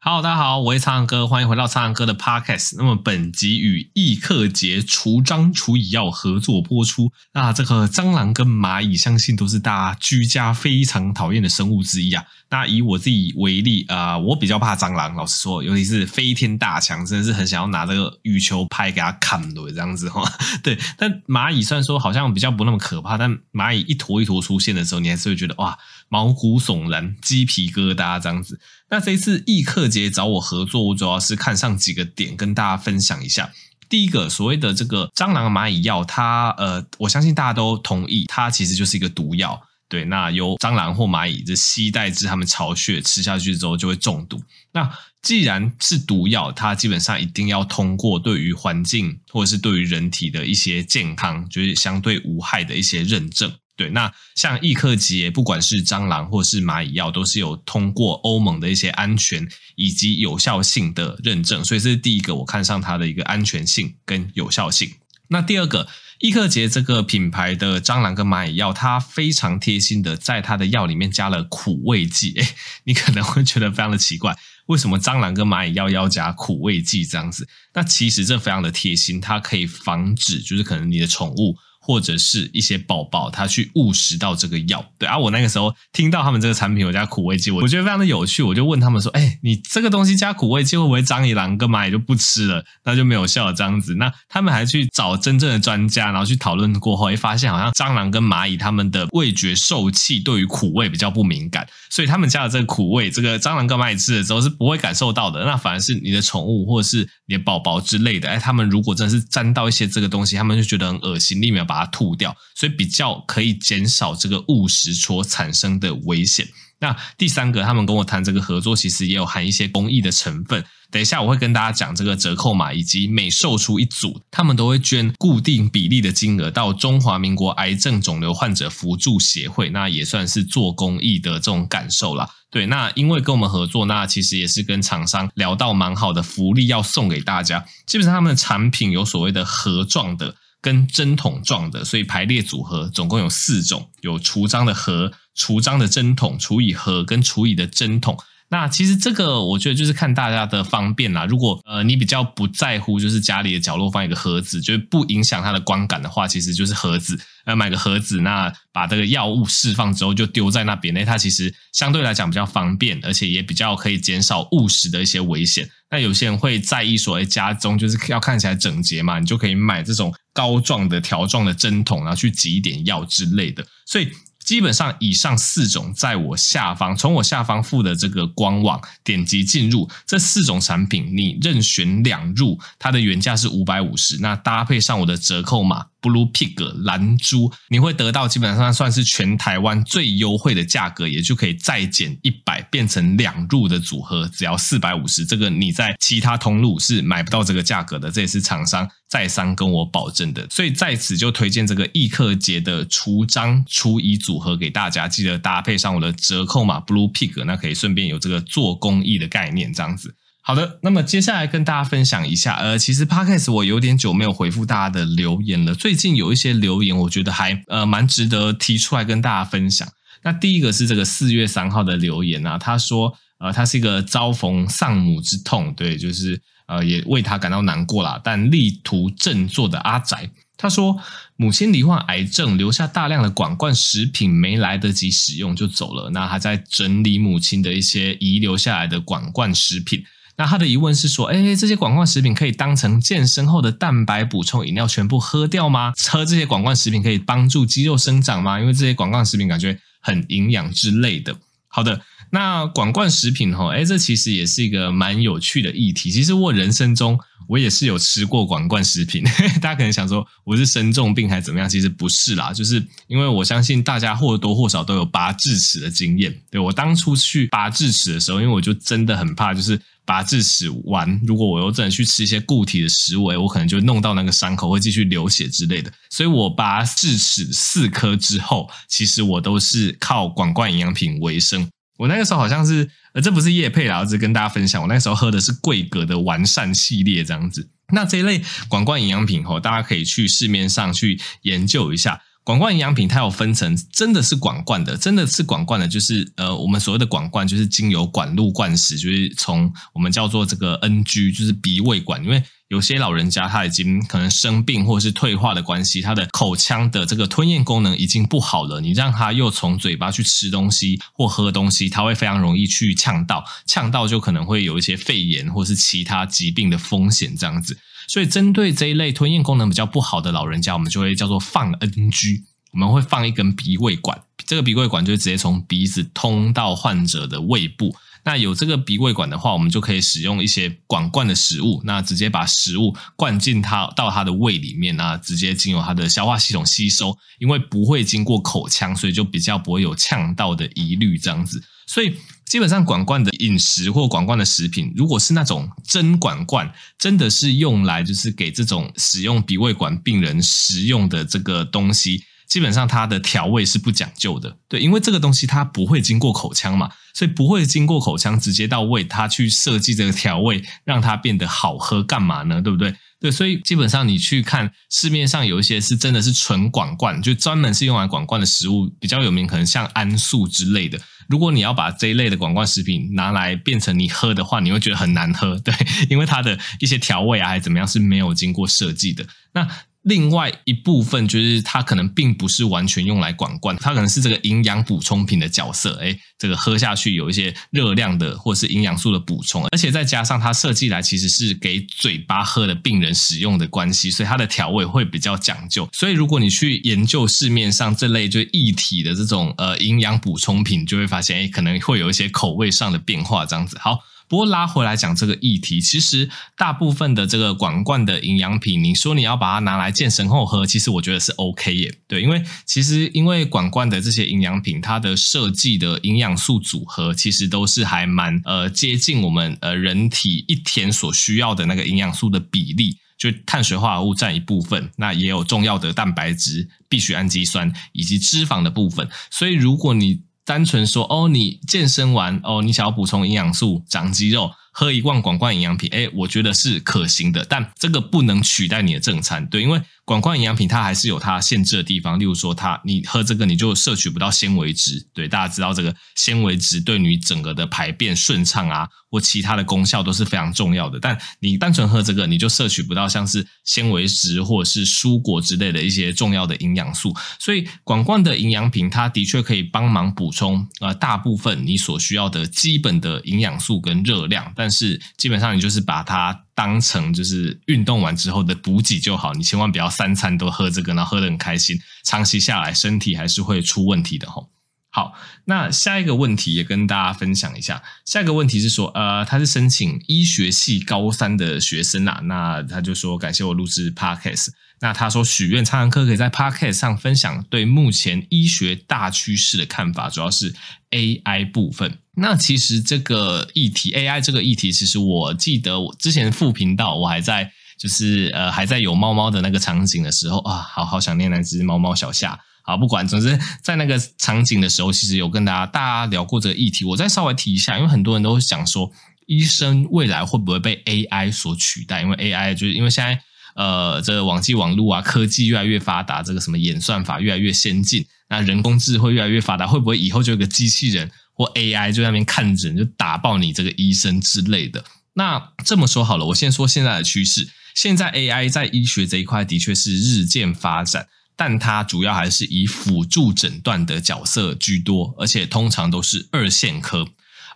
Hello，大家好，我是苍蓝鸽，欢迎回到苍蓝鸽的 Podcast。那么本集与易克节除蟑除蚁药合作播出。那这个蟑螂跟蚂蚁，相信都是大家居家非常讨厌的生物之一啊。那以我自己为例啊、我比较怕蟑螂，老实说，尤其是飞天大强，真的是很想要拿这个羽球拍给它砍的这样子哈。对，但蚂蚁虽然说好像比较不那么可怕，但蚂蚁一坨一坨出现的时候，你还是会觉得哇，毛骨悚然，鸡皮疙瘩这样子。那这一次易克节找我合作，我主要是看上几个点跟大家分享一下。第一个，所谓的这个蟑螂蚂蚁药，它呃，我相信大家都同意，它其实就是一个毒药。对，那由蟑螂或蚂蚁这携带至他们巢穴吃下去之后就会中毒。那既然是毒药，它基本上一定要通过对于环境或者是对于人体的一些健康，就是相对无害的一些认证。对，那像易克节，不管是蟑螂或是蚂蚁药，都是有通过欧盟的一些安全以及有效性的认证，所以这是第一个我看上它的一个安全性跟有效性。那第二个，易克节这个品牌的蟑螂跟蚂蚁药，它非常贴心的在它的药里面加了苦味剂。诶，你可能会觉得非常的奇怪，为什么蟑螂跟蚂蚁药要加苦味剂这样子？那其实这非常的贴心，它可以防止就是可能你的宠物。或者是一些宝宝，他去误食到这个药，对啊，我那个时候听到他们这个产品有加苦味剂，我我觉得非常的有趣，我就问他们说：“哎，你这个东西加苦味剂会不会蟑螂跟蚂蚁就不吃了，那就没有效了这样子？”那他们还去找真正的专家，然后去讨论过后，会发现好像蟑螂跟蚂蚁他们的味觉受器对于苦味比较不敏感，所以他们加了这个苦味，这个蟑螂跟蚂蚁吃的时候是不会感受到的。那反而是你的宠物或者是你的宝宝之类的，哎，他们如果真的是沾到一些这个东西，他们就觉得很恶心，立马把。把它吐掉，所以比较可以减少这个误食所产生的危险。那第三个，他们跟我谈这个合作，其实也有含一些公益的成分。等一下我会跟大家讲这个折扣码，以及每售出一组，他们都会捐固定比例的金额到中华民国癌症肿瘤患者扶助协会，那也算是做公益的这种感受啦。对，那因为跟我们合作，那其实也是跟厂商聊到蛮好的福利要送给大家。基本上他们的产品有所谓的盒状的。跟针筒状的，所以排列组合总共有四种，有除蟑的盒、除蟑的针筒、除以盒跟除以的针筒。那其实这个我觉得就是看大家的方便啦。如果呃你比较不在乎，就是家里的角落放一个盒子，就是不影响它的观感的话，其实就是盒子。呃，买个盒子，那把这个药物释放之后就丢在那边，那它其实相对来讲比较方便，而且也比较可以减少误食的一些危险。那有些人会在意说，哎，家中就是要看起来整洁嘛，你就可以买这种膏状的条状的针筒，然后去挤一点药之类的。所以。基本上以上四种，在我下方，从我下方附的这个官网点击进入这四种产品，你任选两入，它的原价是五百五十，那搭配上我的折扣码。Blue Pig 蓝猪，你会得到基本上算是全台湾最优惠的价格，也就可以再减一百，变成两入的组合，只要四百五十。这个你在其他通路是买不到这个价格的，这也是厂商再三跟我保证的。所以在此就推荐这个易克节的除蟑除蚁组合给大家，记得搭配上我的折扣码 Blue Pig，那可以顺便有这个做公益的概念，这样子。好的，那么接下来跟大家分享一下，呃，其实 Podcast 我有点久没有回复大家的留言了。最近有一些留言，我觉得还呃蛮值得提出来跟大家分享。那第一个是这个四月三号的留言啊，他说，呃，他是一个遭逢丧母之痛，对，就是呃也为他感到难过啦，但力图振作的阿宅，他说母亲罹患癌症，留下大量的管罐食品没来得及使用就走了。那他在整理母亲的一些遗留下来的管罐食品。那他的疑问是说，哎，这些广罐食品可以当成健身后的蛋白补充饮料全部喝掉吗？喝这些广罐食品可以帮助肌肉生长吗？因为这些广罐食品感觉很营养之类的。好的，那广罐食品哈，哎，这其实也是一个蛮有趣的议题。其实我人生中我也是有吃过广罐食品，大家可能想说我是生重病还是怎么样？其实不是啦，就是因为我相信大家或多或少都有拔智齿的经验。对，我当初去拔智齿的时候，因为我就真的很怕，就是。拔智齿完，如果我又真的去吃一些固体的食物，我可能就弄到那个伤口会继续流血之类的。所以我拔智齿四颗之后，其实我都是靠管罐营养品为生。我那个时候好像是，呃，这不是业配啦，我只是跟大家分享。我那时候喝的是贵格的完善系列这样子。那这一类管罐营养品吼，大家可以去市面上去研究一下。管灌营养品它有分成，真的是管灌的，真的是管灌的，就是呃，我们所谓的管灌就是经由管路灌食，就是从我们叫做这个 NG，就是鼻胃管，因为有些老人家他已经可能生病或者是退化的关系，他的口腔的这个吞咽功能已经不好了，你让他又从嘴巴去吃东西或喝东西，他会非常容易去呛到，呛到就可能会有一些肺炎或是其他疾病的风险这样子。所以，针对这一类吞咽功能比较不好的老人家，我们就会叫做放 NG。我们会放一根鼻胃管，这个鼻胃管就直接从鼻子通到患者的胃部。那有这个鼻胃管的话，我们就可以使用一些管灌的食物，那直接把食物灌进他到他的胃里面，那直接经由他的消化系统吸收。因为不会经过口腔，所以就比较不会有呛到的疑虑。这样子，所以。基本上管罐的饮食或管罐的食品，如果是那种真管罐，真的是用来就是给这种使用鼻胃管病人食用的这个东西，基本上它的调味是不讲究的。对，因为这个东西它不会经过口腔嘛，所以不会经过口腔直接到胃，它去设计这个调味，让它变得好喝，干嘛呢？对不对？对，所以基本上你去看市面上有一些是真的是纯管罐，就专门是用来管罐的食物，比较有名，可能像安素之类的。如果你要把这一类的管罐食品拿来变成你喝的话，你会觉得很难喝，对，因为它的一些调味啊，还是怎么样是没有经过设计的。那另外一部分就是它可能并不是完全用来管灌，它可能是这个营养补充品的角色。诶，这个喝下去有一些热量的或是营养素的补充，而且再加上它设计来其实是给嘴巴喝的病人使用的关系，所以它的调味会比较讲究。所以如果你去研究市面上这类就液体的这种呃营养补充品，就会发现诶，可能会有一些口味上的变化。这样子好。不过拉回来讲这个议题，其实大部分的这个管灌的营养品，你说你要把它拿来健身后喝，其实我觉得是 OK 耶。对，因为其实因为管灌的这些营养品，它的设计的营养素组合，其实都是还蛮呃接近我们呃人体一天所需要的那个营养素的比例，就碳水化合物占一部分，那也有重要的蛋白质、必需氨基酸以及脂肪的部分。所以如果你单纯说哦，你健身完哦，你想要补充营养素、长肌肉。喝一罐广罐营养品，诶，我觉得是可行的，但这个不能取代你的正餐，对，因为管灌营养品它还是有它限制的地方，例如说它你喝这个你就摄取不到纤维质，对，大家知道这个纤维质对你整个的排便顺畅啊或其他的功效都是非常重要的，但你单纯喝这个你就摄取不到像是纤维质或者是蔬果之类的一些重要的营养素，所以管灌的营养品它的确可以帮忙补充呃大部分你所需要的基本的营养素跟热量，但是基本上你就是把它当成就是运动完之后的补给就好，你千万不要三餐都喝这个，然后喝得很开心，长期下来身体还是会出问题的吼。好，那下一个问题也跟大家分享一下。下一个问题是说，呃，他是申请医学系高三的学生啊，那他就说感谢我录制 Podcast。那他说许愿苍蓝鸽可以在 Podcast 上分享对目前医学大趋势的看法，主要是 AI 部分。那其实这个议题 AI 这个议题，其实我记得我之前副频道我还在就是呃还在有猫猫的那个场景的时候啊，好好想念那只猫猫小夏。好，不管，总之在那个场景的时候，其实有跟大家大家聊过这个议题。我再稍微提一下，因为很多人都想说，医生未来会不会被 AI 所取代？因为 AI 就是因为现在呃这个网际网络啊，科技越来越发达，这个什么演算法越来越先进，那人工智慧越来越发达，会不会以后就有个机器人？或 AI 就在那边看诊，就打爆你这个医生之类的。那这么说好了，我先说现在的趋势。现在 AI 在医学这一块的确是日渐发展，但它主要还是以辅助诊断的角色居多，而且通常都是二线科。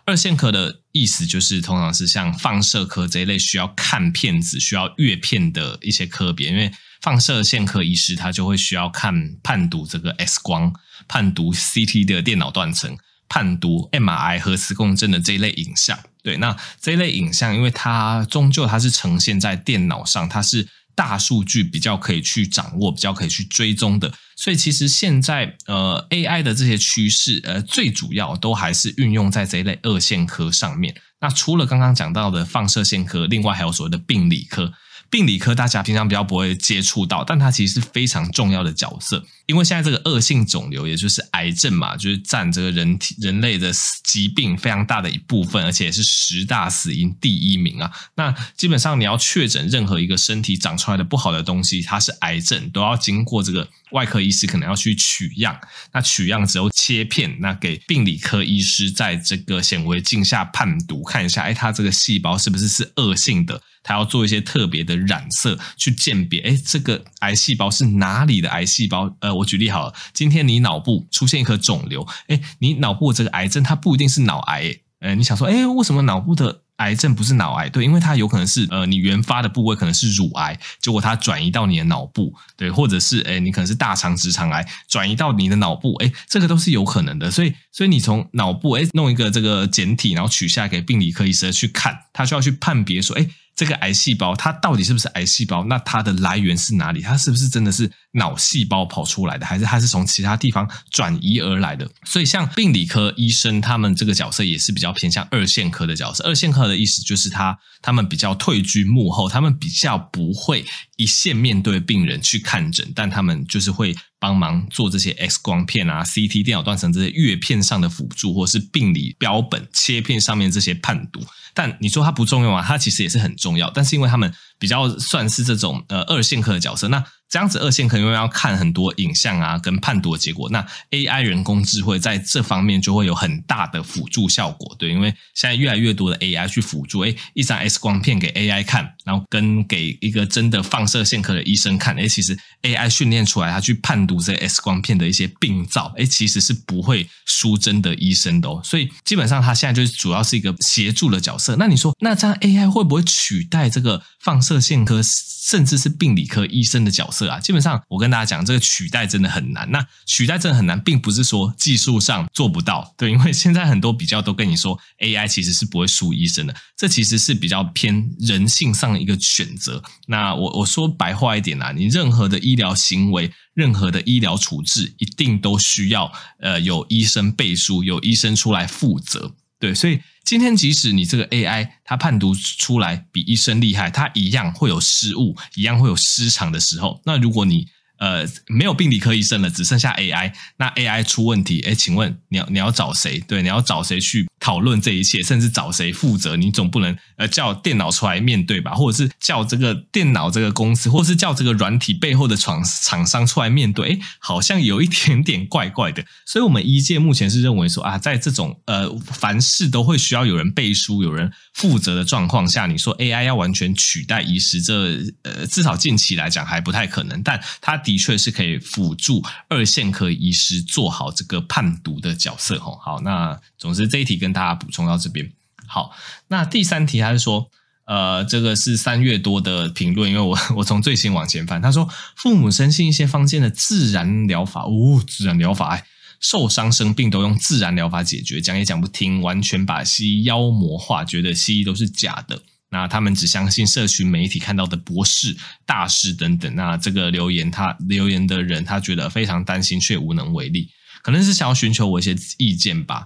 二线科的意思就是通常是像放射科这一类需要看片子、需要阅片的一些科别，因为放射线科医师他就会需要看判读这个 X 光、判读 CT 的电脑断层。判读 MRI 核磁共振的这一类影像，对，那这一类影像，因为它终究它是呈现在电脑上，它是大数据比较可以去掌握，比较可以去追踪的，所以其实现在呃 AI 的这些趋势，呃最主要都还是运用在这一类二线科上面。那除了刚刚讲到的放射线科，另外还有所谓的病理科。病理科大家平常比较不会接触到，但它其实是非常重要的角色。因为现在这个恶性肿瘤，也就是癌症嘛，就是占这个人体人类的疾病非常大的一部分，而且也是十大死因第一名啊。那基本上你要确诊任何一个身体长出来的不好的东西，它是癌症，都要经过这个外科医师可能要去取样。那取样之后切片，那给病理科医师在这个显微镜下判读，看一下，哎，它这个细胞是不是是恶性的？他要做一些特别的染色去鉴别，哎，这个癌细胞是哪里的癌细胞？呃，我举例好了，今天你脑部出现一颗肿瘤，哎，你脑部这个癌症它不一定是脑癌，呃，你想说，哎，为什么脑部的癌症不是脑癌？对，因为它有可能是呃，你原发的部位可能是乳癌，结果它转移到你的脑部，对，或者是哎，你可能是大肠直肠癌转移到你的脑部，哎，这个都是有可能的。所以，所以你从脑部哎弄一个这个检体，然后取下来给病理科医生去看，他需要去判别说，哎。这个癌细胞它到底是不是癌细胞？那它的来源是哪里？它是不是真的是脑细胞跑出来的，还是它是从其他地方转移而来的？所以，像病理科医生他们这个角色也是比较偏向二线科的角色。二线科的意思就是他他们比较退居幕后，他们比较不会一线面对病人去看诊，但他们就是会帮忙做这些 X 光片啊、CT 电脑断层这些阅片上的辅助，或是病理标本切片上面这些判读。但你说它不重要啊？它其实也是很重要，但是因为他们比较算是这种呃二线科的角色，那。这样子二线可能因为要看很多影像啊，跟判读的结果，那 AI 人工智慧在这方面就会有很大的辅助效果，对，因为现在越来越多的 AI 去辅助，诶，一张 X 光片给 AI 看，然后跟给一个真的放射线科的医生看，诶，其实 AI 训练出来，他去判读这 X 光片的一些病灶，诶，其实是不会输真的医生的哦，所以基本上他现在就是主要是一个协助的角色。那你说，那这样 AI 会不会取代这个放射线科，甚至是病理科医生的角色？啊，基本上我跟大家讲，这个取代真的很难。那取代真的很难，并不是说技术上做不到，对，因为现在很多比较都跟你说，AI 其实是不会输医生的。这其实是比较偏人性上的一个选择。那我我说白话一点啊，你任何的医疗行为，任何的医疗处置，一定都需要呃有医生背书，有医生出来负责。对，所以今天即使你这个 AI 它判读出来比医生厉害，它一样会有失误，一样会有失常的时候。那如果你呃，没有病理科医生了，只剩下 AI。那 AI 出问题，哎，请问你要你要找谁？对，你要找谁去讨论这一切，甚至找谁负责？你总不能呃叫电脑出来面对吧？或者是叫这个电脑这个公司，或者是叫这个软体背后的厂厂商出来面对？哎，好像有一点点怪怪的。所以，我们医界目前是认为说啊，在这种呃凡事都会需要有人背书、有人负责的状况下，你说 AI 要完全取代医师，这呃至少近期来讲还不太可能。但它的的确是可以辅助二线科医师做好这个判读的角色吼。好，那总之这一题跟大家补充到这边。好，那第三题他是说，呃，这个是三月多的评论，因为我 我从最新往前翻，他说父母深信一些坊间的自然疗法，哦，自然疗法，哎，受伤生病都用自然疗法解决，讲也讲不听，完全把西医妖魔化，觉得西医都是假的。那他们只相信社群媒体看到的博士、大师等等。那这个留言，他留言的人，他觉得非常担心，却无能为力，可能是想要寻求我一些意见吧。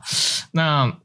那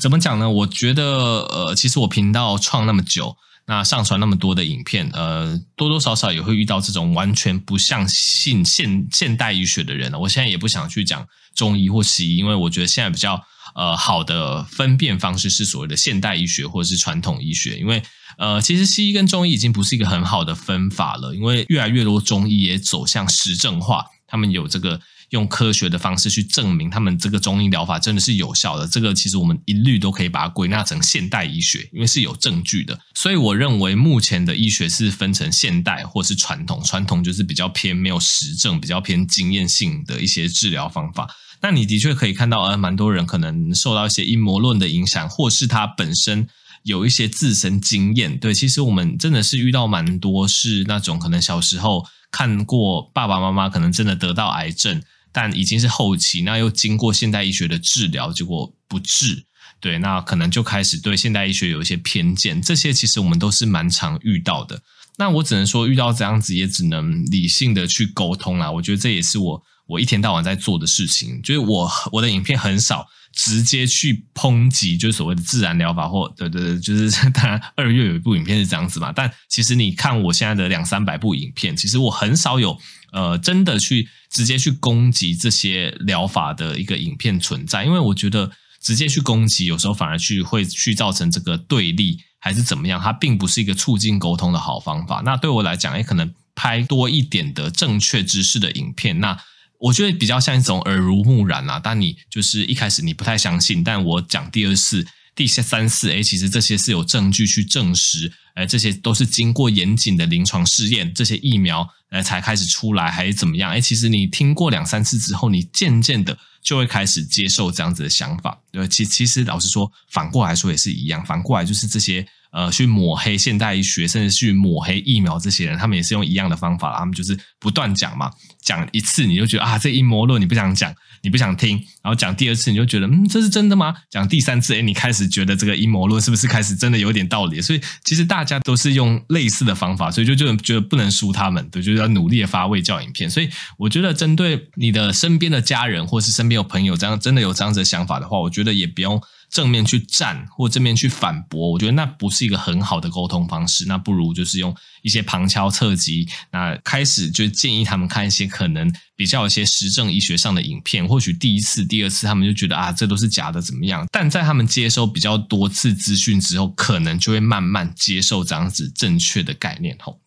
怎么讲呢？我觉得，呃，其实我频道创那么久，那上传那么多的影片，呃，多多少少也会遇到这种完全不相信现现代医学的人。我现在也不想去讲中医或西医，因为我觉得现在比较。呃，好的分辨方式是所谓的现代医学或者是传统医学，因为呃，其实西医跟中医已经不是一个很好的分法了，因为越来越多中医也走向实证化，他们有这个用科学的方式去证明他们这个中医疗法真的是有效的，这个其实我们一律都可以把它归纳成现代医学，因为是有证据的。所以我认为目前的医学是分成现代或是传统，传统就是比较偏没有实证、比较偏经验性的一些治疗方法。那你的确可以看到，呃，蛮多人可能受到一些阴谋论的影响，或是他本身有一些自身经验。对，其实我们真的是遇到蛮多是那种可能小时候看过爸爸妈妈可能真的得到癌症，但已经是后期，那又经过现代医学的治疗，结果不治。对，那可能就开始对现代医学有一些偏见。这些其实我们都是蛮常遇到的。那我只能说，遇到这样子也只能理性的去沟通啦。我觉得这也是我。我一天到晚在做的事情，就是我我的影片很少直接去抨击，就是所谓的自然疗法，或对对对，就是 当然二月有一部影片是这样子嘛。但其实你看我现在的两三百部影片，其实我很少有呃真的去直接去攻击这些疗法的一个影片存在，因为我觉得直接去攻击，有时候反而去会去造成这个对立，还是怎么样，它并不是一个促进沟通的好方法。那对我来讲，也可能拍多一点的正确知识的影片，那。我觉得比较像一种耳濡目染啊，但你就是一开始你不太相信，但我讲第二次、第三次，诶，其实这些是有证据去证实，诶，这些都是经过严谨的临床试验，这些疫苗呃才开始出来，还是怎么样？哎，其实你听过两三次之后，你渐渐的就会开始接受这样子的想法。对，其其实老实说，反过来说也是一样，反过来就是这些。呃，去抹黑现代医学，甚至去抹黑疫苗，这些人他们也是用一样的方法，他们就是不断讲嘛，讲一次你就觉得啊，这阴谋论你不想讲，你不想听，然后讲第二次你就觉得嗯，这是真的吗？讲第三次，诶，你开始觉得这个阴谋论是不是开始真的有点道理？所以其实大家都是用类似的方法，所以就就觉得不能输他们，对，就是要努力的发卫教影片。所以我觉得针对你的身边的家人或是身边有朋友这样真的有这样子的想法的话，我觉得也不用。正面去站或正面去反驳，我觉得那不是一个很好的沟通方式。那不如就是用一些旁敲侧击，那开始就建议他们看一些可能比较有些实证医学上的影片。或许第一次、第二次他们就觉得啊，这都是假的，怎么样？但在他们接收比较多次资讯之后，可能就会慢慢接受这样子正确的概念。吼，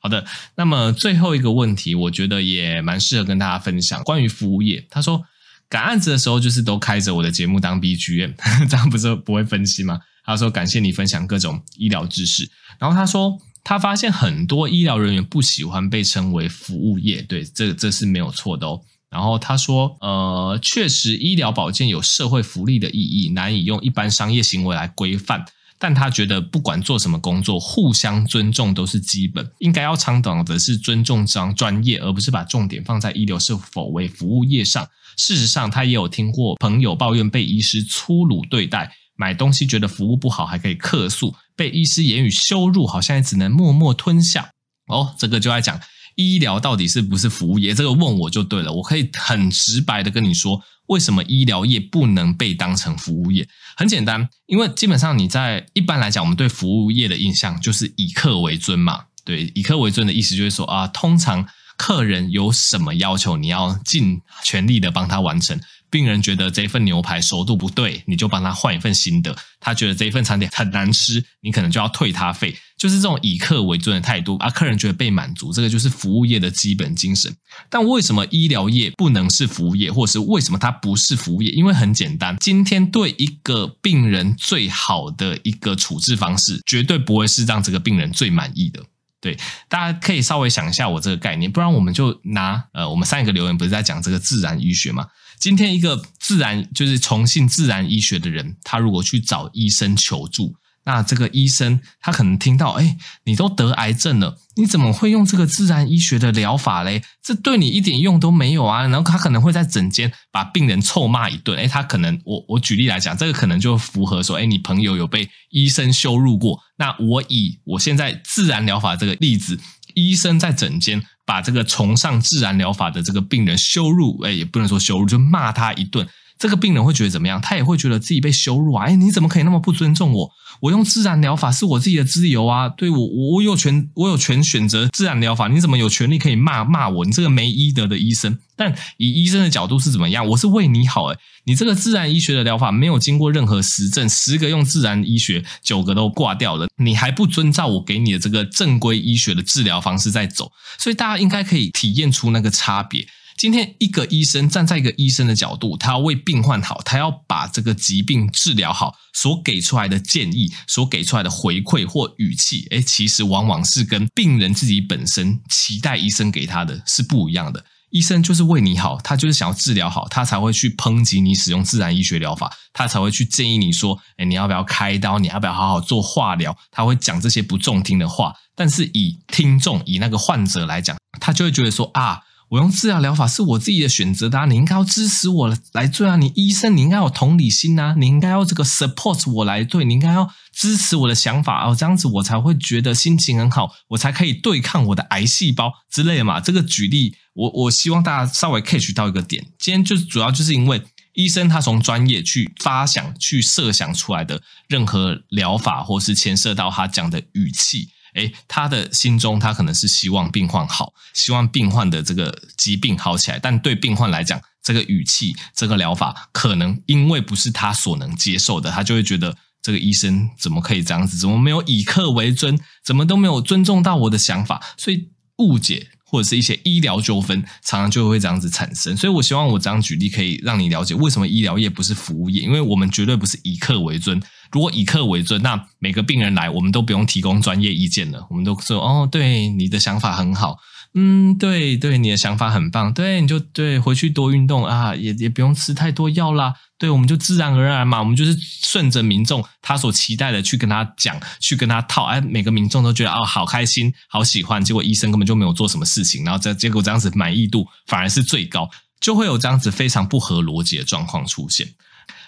好的。那么最后一个问题，我觉得也蛮适合跟大家分享，关于服务业。他说。赶案子的时候，就是都开着我的节目当 BGM，这样不是不会分心吗？他说：“感谢你分享各种医疗知识。”然后他说：“他发现很多医疗人员不喜欢被称为服务业，对，这这是没有错的哦。”然后他说：“呃，确实，医疗保健有社会福利的意义，难以用一般商业行为来规范。但他觉得，不管做什么工作，互相尊重都是基本，应该要倡导的是尊重专专业，而不是把重点放在医疗是否为服务业上。”事实上，他也有听过朋友抱怨被医师粗鲁对待，买东西觉得服务不好还可以客诉，被医师言语羞辱，好像也只能默默吞下。哦，这个就要讲医疗到底是不是服务业？这个问我就对了，我可以很直白的跟你说，为什么医疗业不能被当成服务业？很简单，因为基本上你在一般来讲，我们对服务业的印象就是以客为尊嘛。对，以客为尊的意思就是说啊，通常。客人有什么要求，你要尽全力的帮他完成。病人觉得这份牛排熟度不对，你就帮他换一份新的。他觉得这一份餐点很难吃，你可能就要退他费。就是这种以客为尊的态度，而客人觉得被满足，这个就是服务业的基本精神。但为什么医疗业不能是服务业，或是为什么它不是服务业？因为很简单，今天对一个病人最好的一个处置方式，绝对不会是让这个病人最满意的。对，大家可以稍微想一下我这个概念，不然我们就拿呃，我们上一个留言不是在讲这个自然医学吗？今天一个自然就是崇信自然医学的人，他如果去找医生求助。那这个医生他可能听到，哎，你都得癌症了，你怎么会用这个自然医学的疗法嘞？这对你一点用都没有啊！然后他可能会在诊间把病人臭骂一顿，哎，他可能我我举例来讲，这个可能就符合说，哎，你朋友有被医生羞辱过。那我以我现在自然疗法这个例子，医生在诊间把这个崇尚自然疗法的这个病人羞辱，哎，也不能说羞辱，就骂他一顿。这个病人会觉得怎么样？他也会觉得自己被羞辱啊！哎，你怎么可以那么不尊重我？我用自然疗法是我自己的自由啊，对我，我有权，我有权选择自然疗法。你怎么有权利可以骂骂我？你这个没医德的医生！但以医生的角度是怎么样？我是为你好，诶，你这个自然医学的疗法没有经过任何实证，十个用自然医学，九个都挂掉了，你还不遵照我给你的这个正规医学的治疗方式在走，所以大家应该可以体验出那个差别。今天一个医生站在一个医生的角度，他要为病患好，他要把这个疾病治疗好，所给出来的建议，所给出来的回馈或语气，诶，其实往往是跟病人自己本身期待医生给他的是不一样的。医生就是为你好，他就是想要治疗好，他才会去抨击你使用自然医学疗法，他才会去建议你说，诶，你要不要开刀？你要不要好好做化疗？他会讲这些不中听的话。但是以听众，以那个患者来讲，他就会觉得说啊。我用治疗疗法是我自己的选择的啊，你应该要支持我来做啊！你医生，你应该有同理心啊！你应该要这个 support 我来对，你应该要支持我的想法哦，这样子我才会觉得心情很好，我才可以对抗我的癌细胞之类的嘛。这个举例，我我希望大家稍微 catch 到一个点。今天就是主要就是因为医生他从专业去发想、去设想出来的任何疗法，或是牵涉到他讲的语气，诶，他的心中他可能是希望病患好，希望病患的这个疾病好起来，但对病患来讲，这个语气、这个疗法，可能因为不是他所能接受的，他就会觉得这个医生怎么可以这样子？怎么没有以客为尊？怎么都没有尊重到我的想法？所以误解。或者是一些医疗纠纷，常常就会这样子产生。所以我希望我这样举例可以让你了解为什么医疗业不是服务业，因为我们绝对不是以客为尊。如果以客为尊，那每个病人来，我们都不用提供专业意见了，我们都说哦，对，你的想法很好。嗯，对对，你的想法很棒。对，你就对，回去多运动啊，也也不用吃太多药啦。对，我们就自然而然嘛，我们就是顺着民众他所期待的去跟他讲，去跟他套。哎，每个民众都觉得哦，好开心，好喜欢。结果医生根本就没有做什么事情，然后这结果这样子满意度反而是最高，就会有这样子非常不合逻辑的状况出现。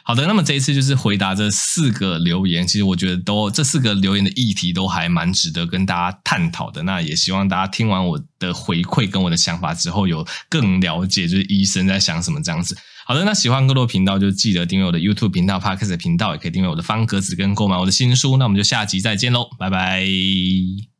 好的，那么这一次就是回答这四个留言，其实我觉得都这四个留言的议题都还蛮值得跟大家探讨的。那也希望大家听完我的回馈跟我的想法之后，有更了解就是医生在想什么这样子。好的，那喜欢更多频道就记得订阅我的 YouTube 频道、Podcast 频道，也可以订阅我的方格子跟购买我的新书。那我们就下集再见喽，拜拜。